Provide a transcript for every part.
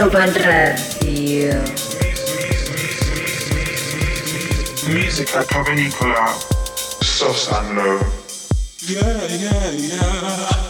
Giro Radio. Musica provenicola, soft and low. Yeah, yeah, yeah.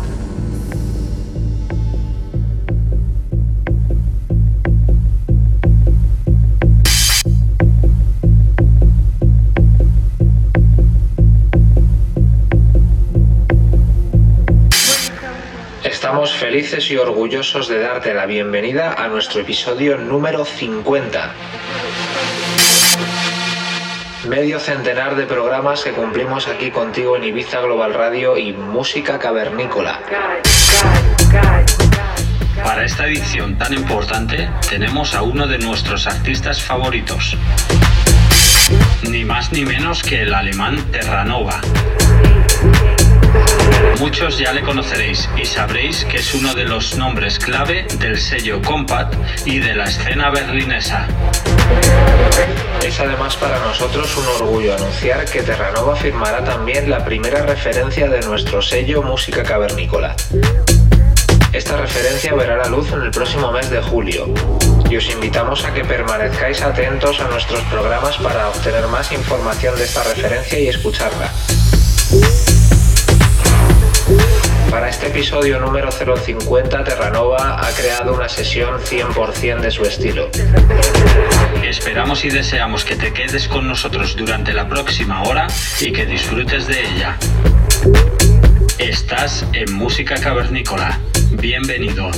Felices y orgullosos de darte la bienvenida a nuestro episodio número 50. Medio centenar de programas que cumplimos aquí contigo en Ibiza Global Radio y Música Cavernícola. Para esta edición tan importante tenemos a uno de nuestros artistas favoritos. Ni más ni menos que el alemán Terranova. Muchos ya le conoceréis y sabréis que es uno de los nombres clave del sello Compact y de la escena berlinesa. Es además para nosotros un orgullo anunciar que Terranova firmará también la primera referencia de nuestro sello Música Cavernícola. Esta referencia verá la luz en el próximo mes de julio y os invitamos a que permanezcáis atentos a nuestros programas para obtener más información de esta referencia y escucharla. Para este episodio número 050, Terranova ha creado una sesión 100% de su estilo. Esperamos y deseamos que te quedes con nosotros durante la próxima hora y que disfrutes de ella. Estás en Música Cavernícola. Bienvenido.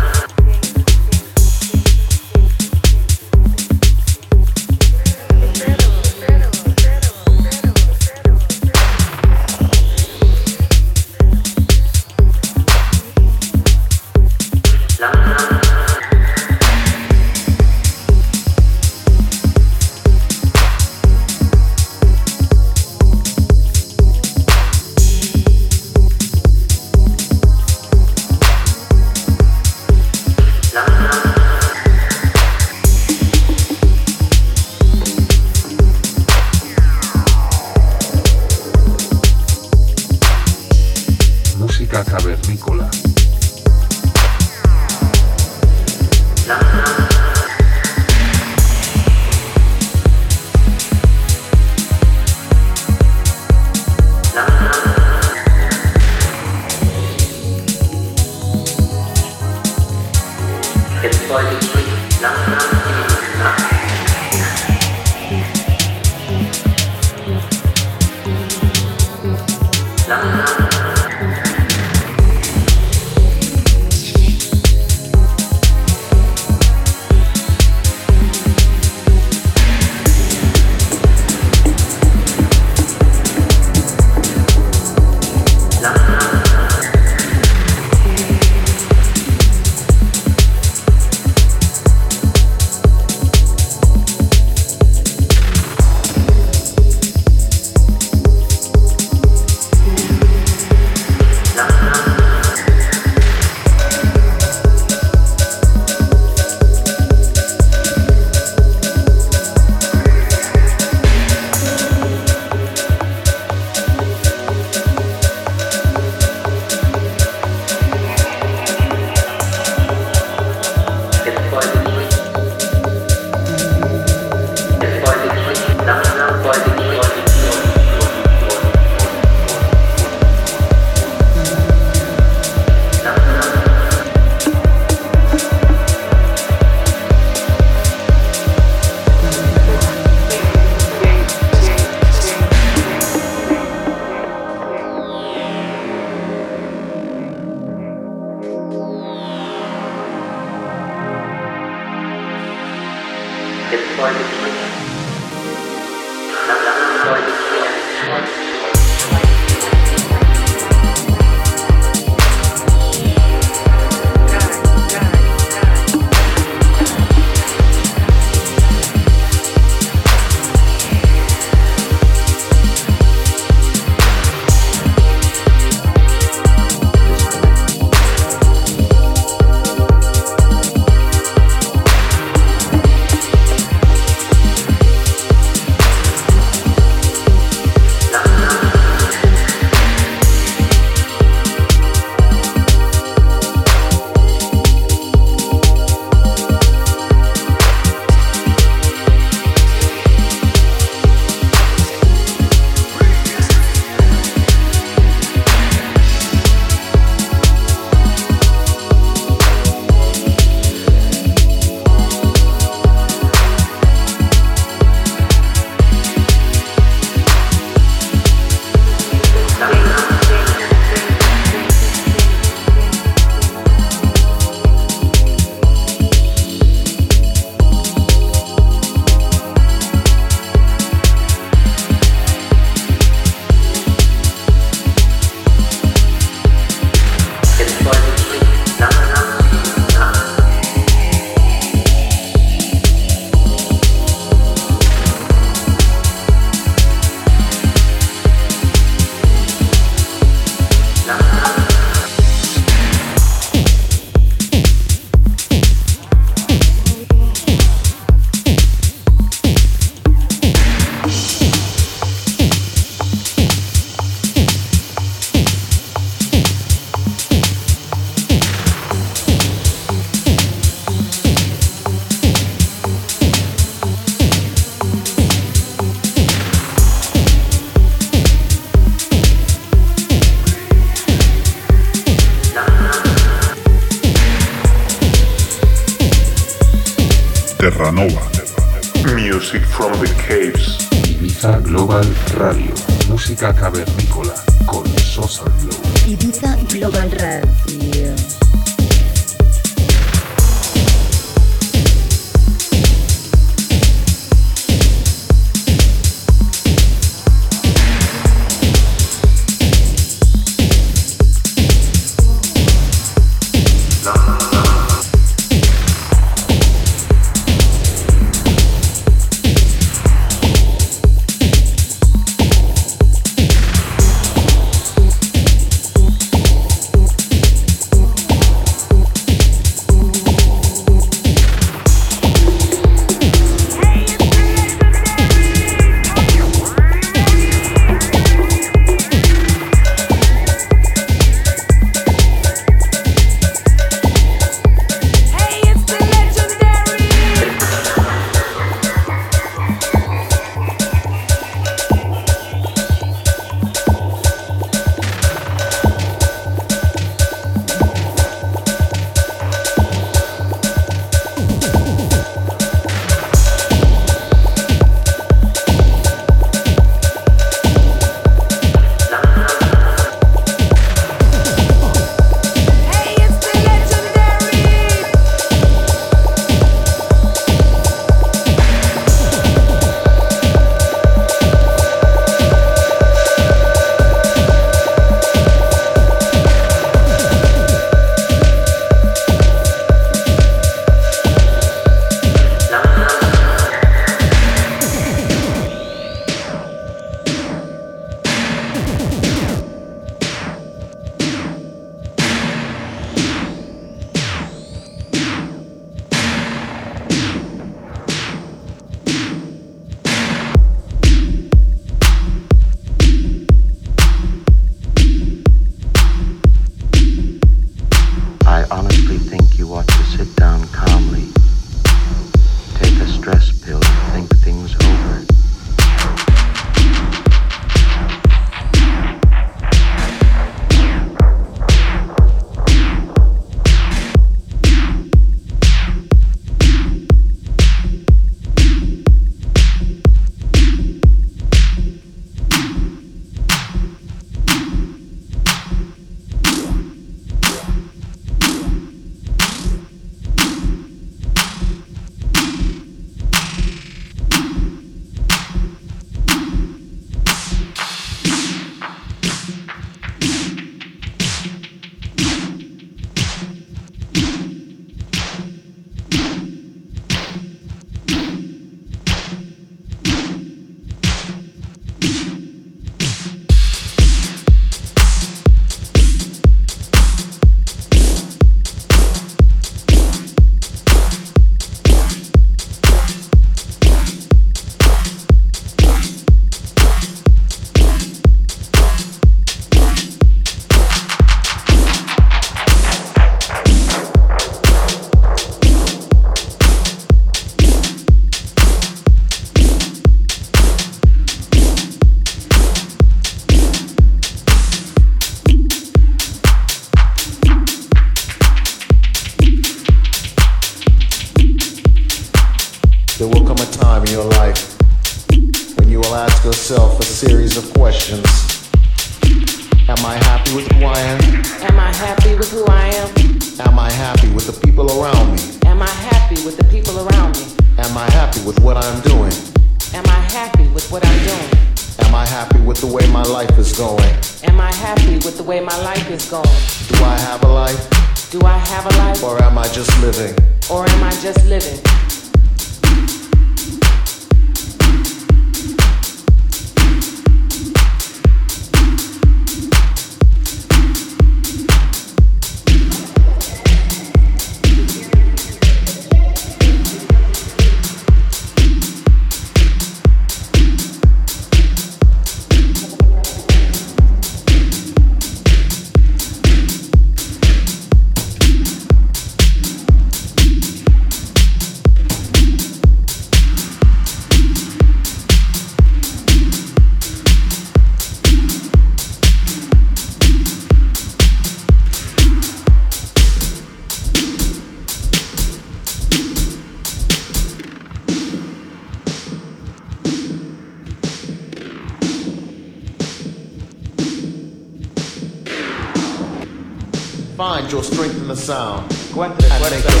sound. Cuatro, cuatro.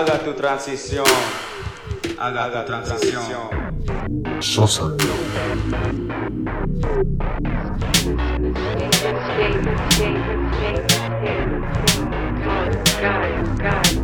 Haga tu transición. Haga, Haga tu transición. Sosa. Guys, guys.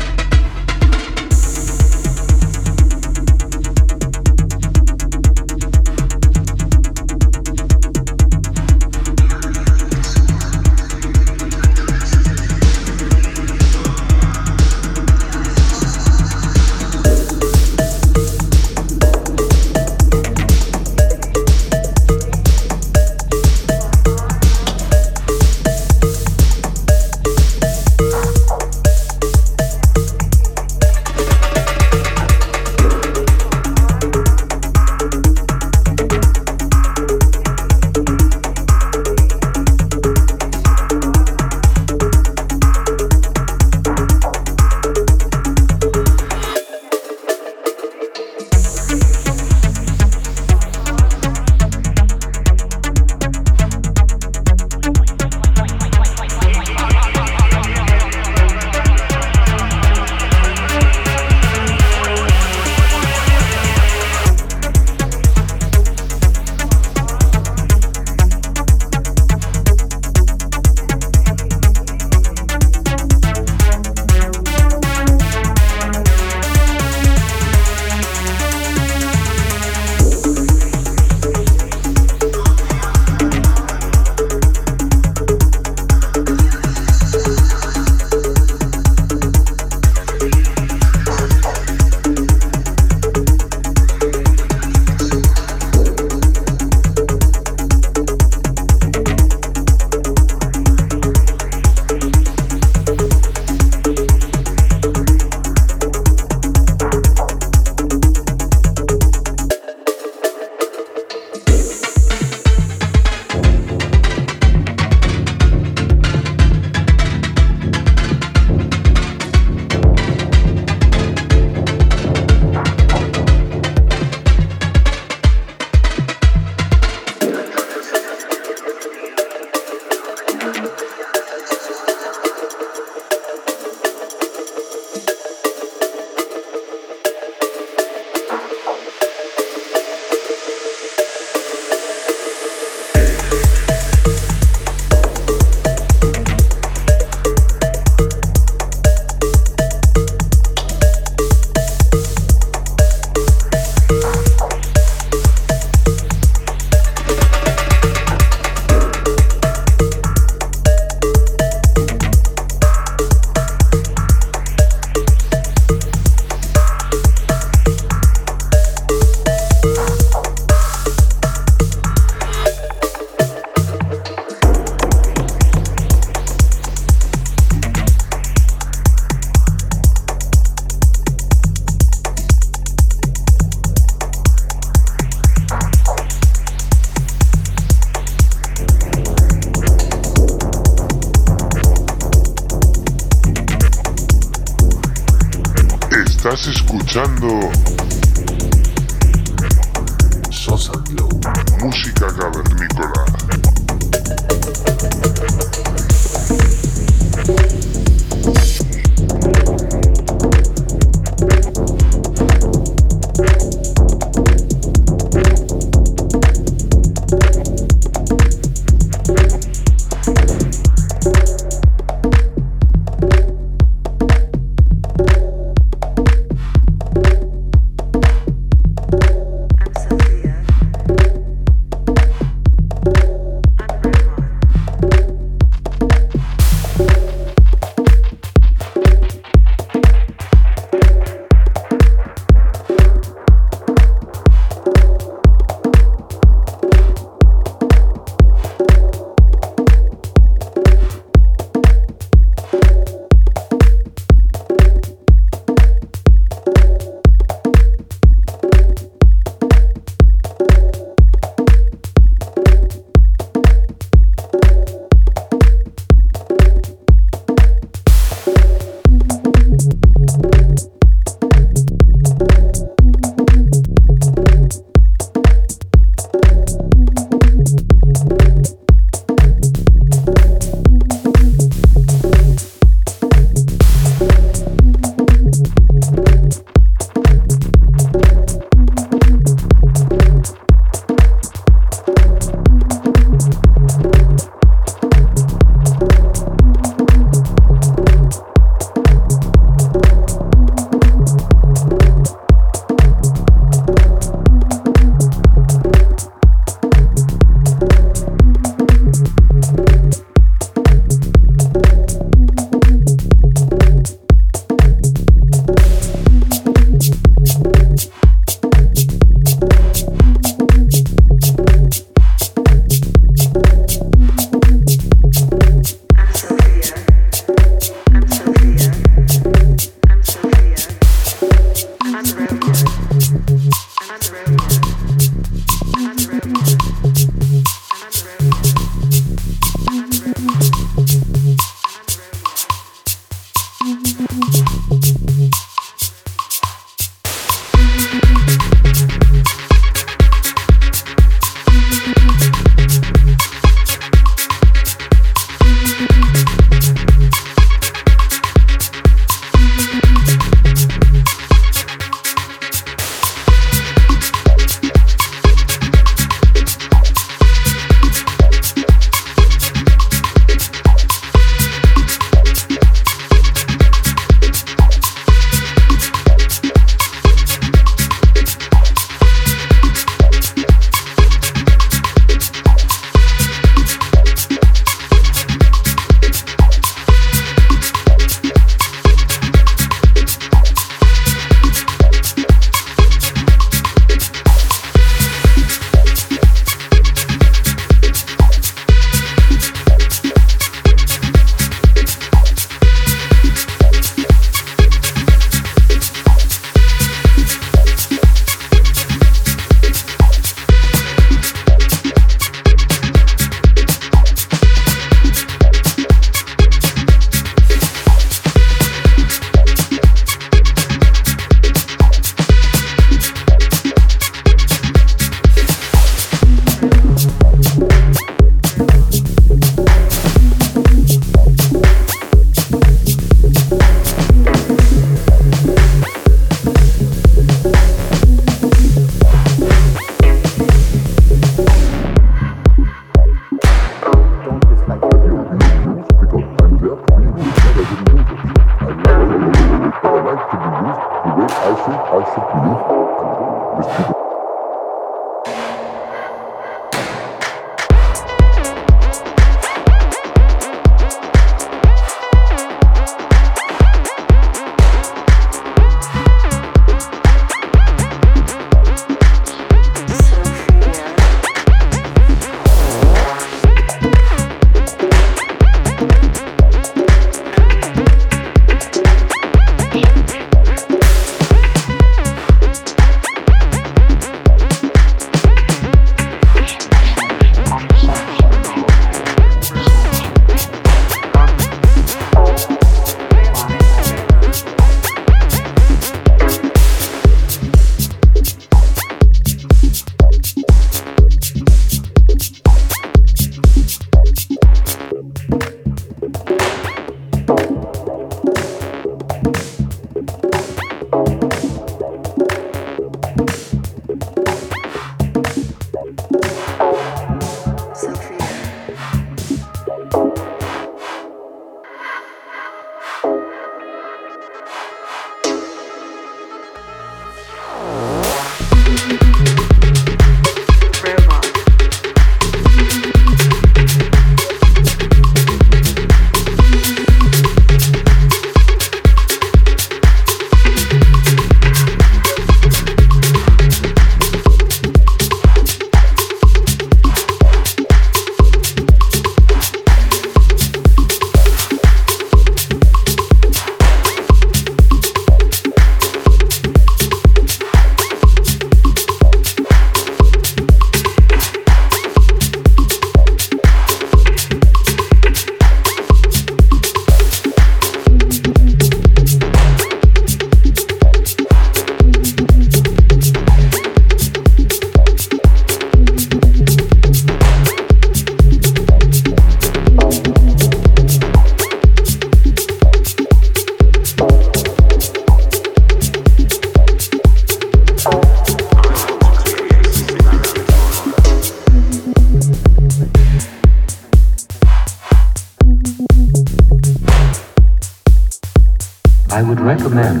I would recommend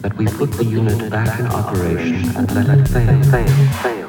that we put the unit back in operation and let it fail. fail, fail.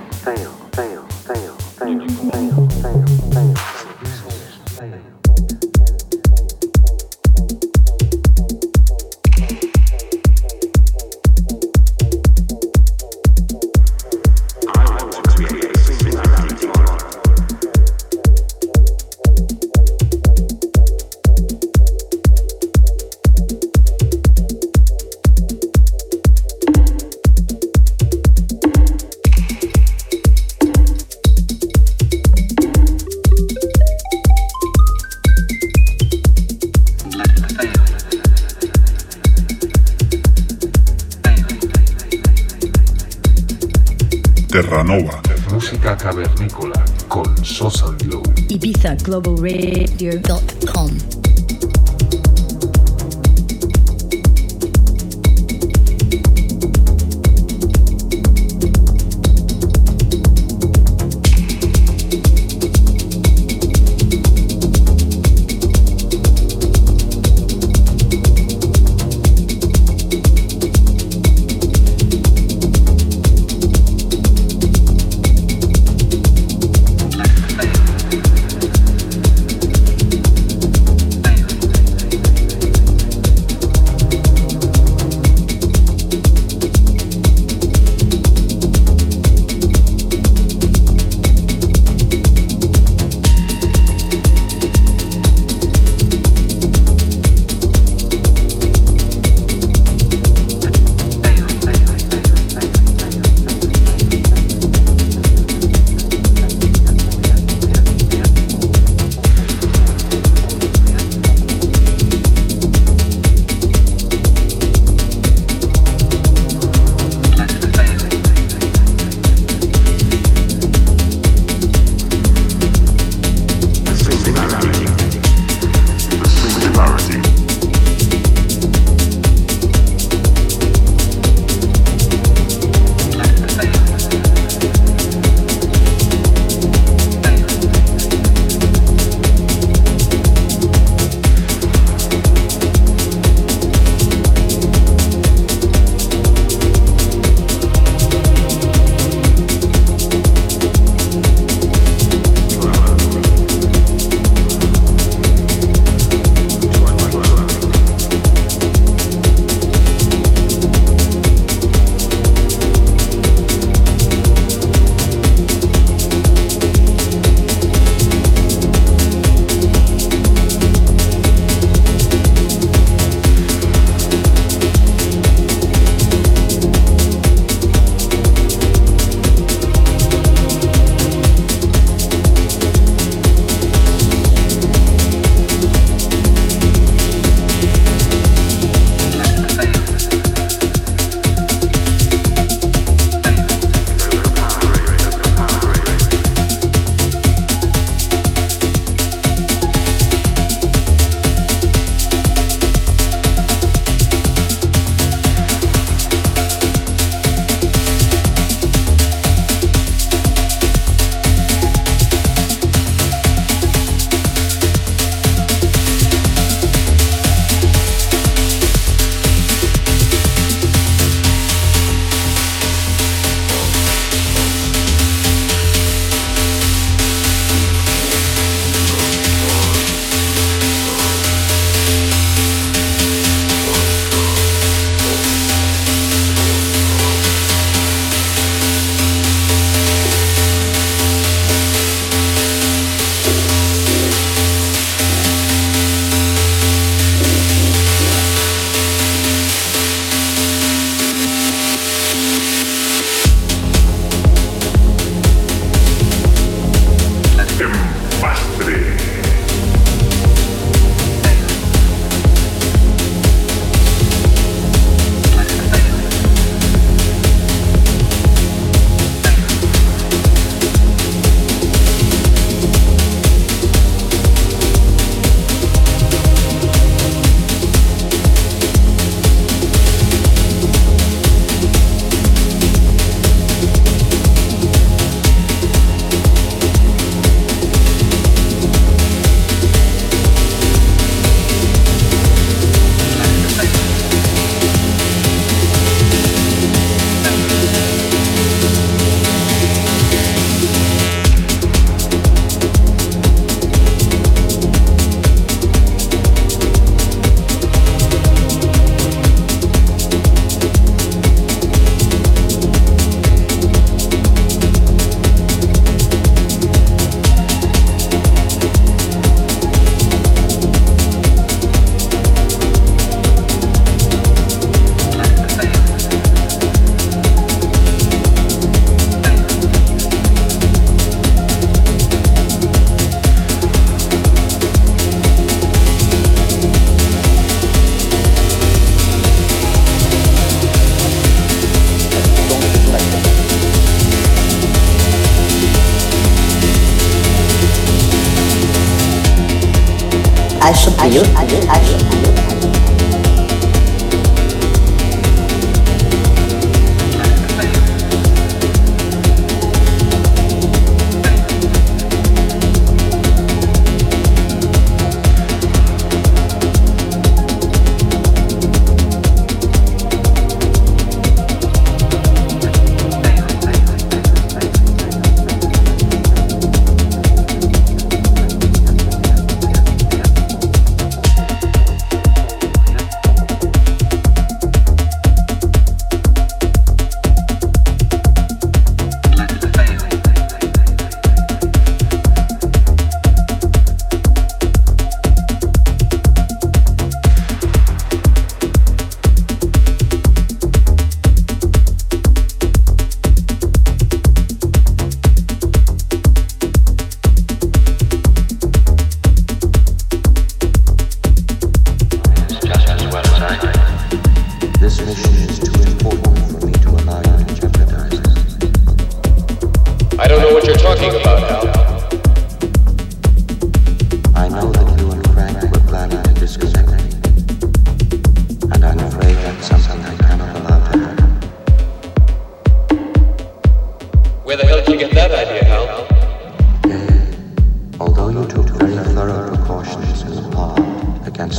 诶呦诶呦诶呦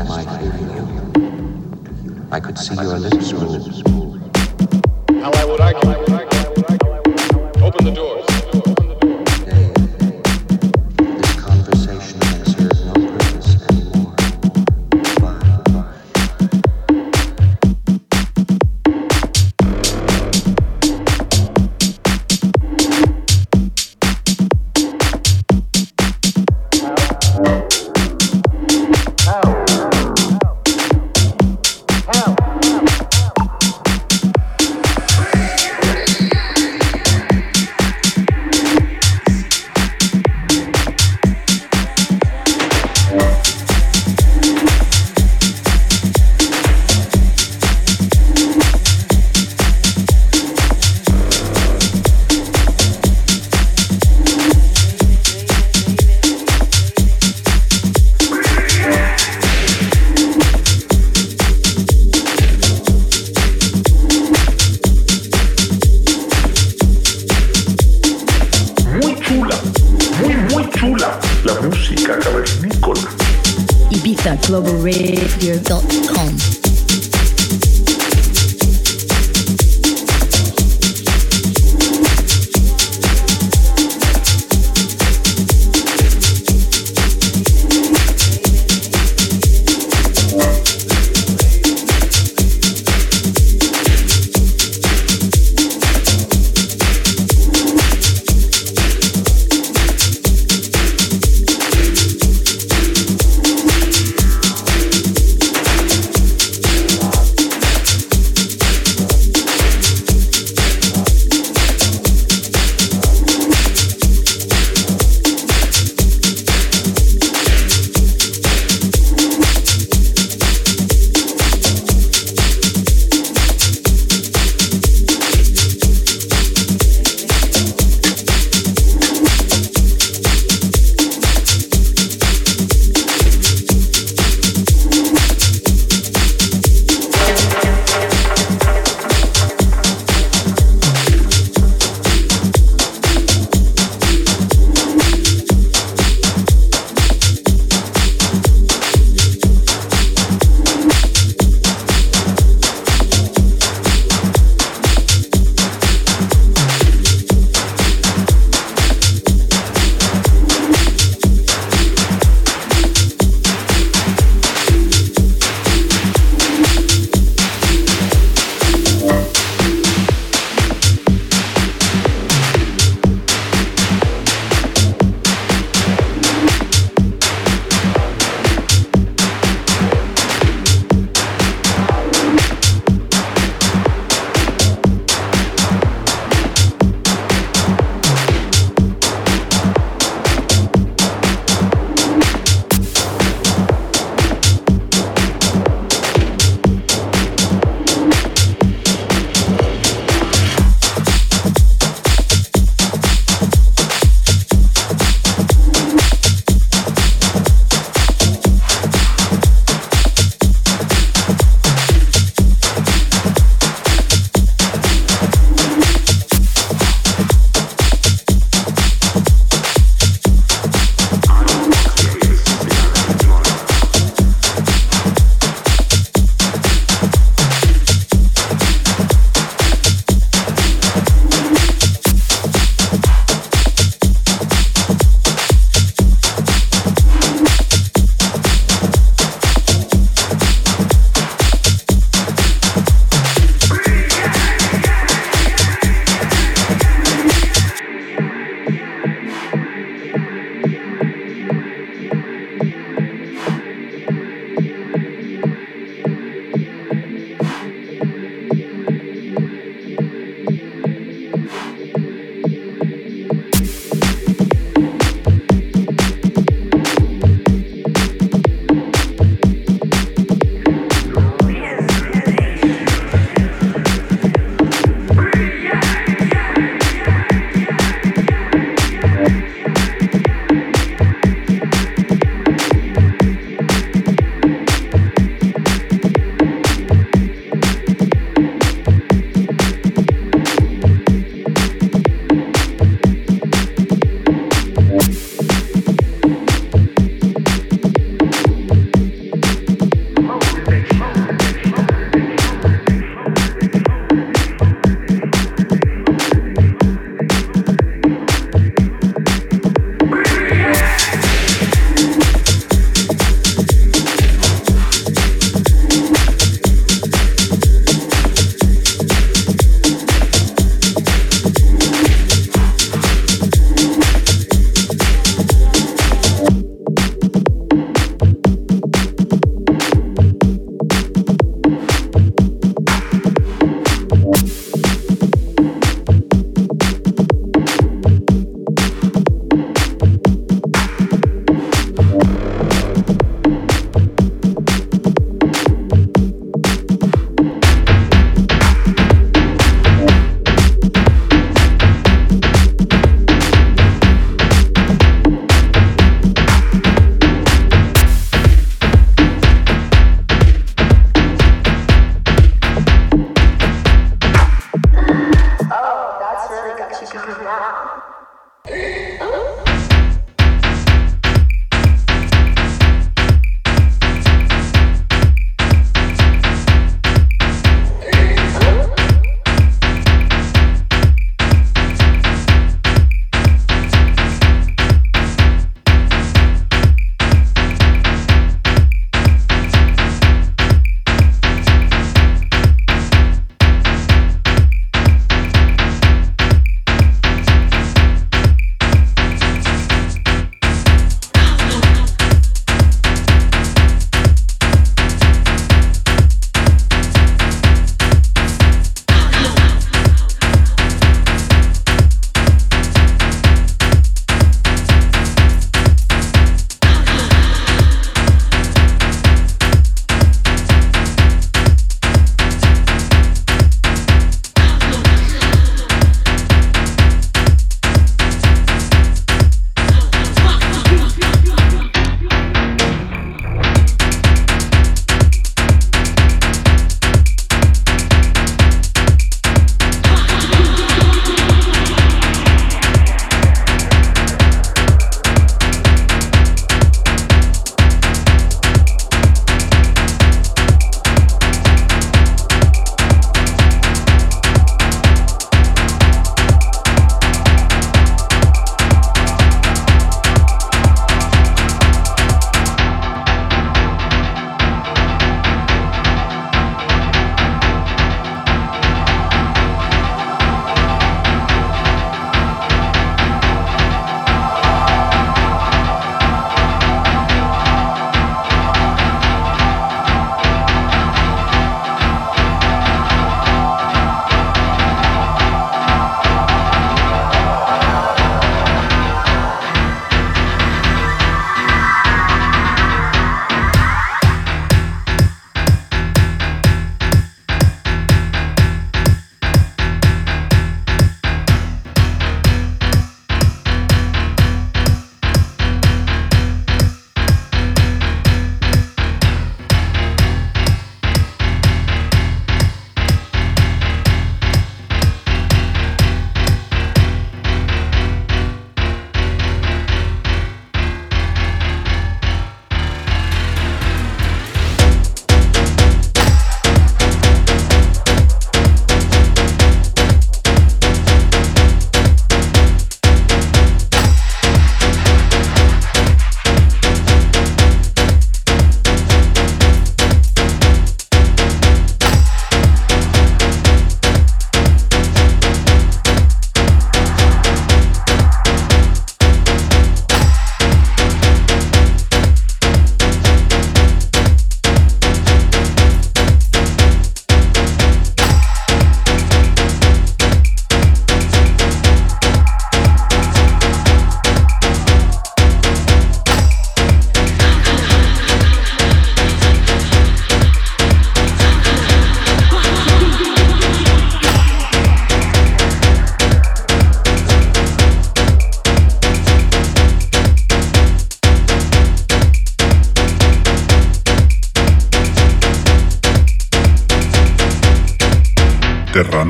my. I could see your lips move.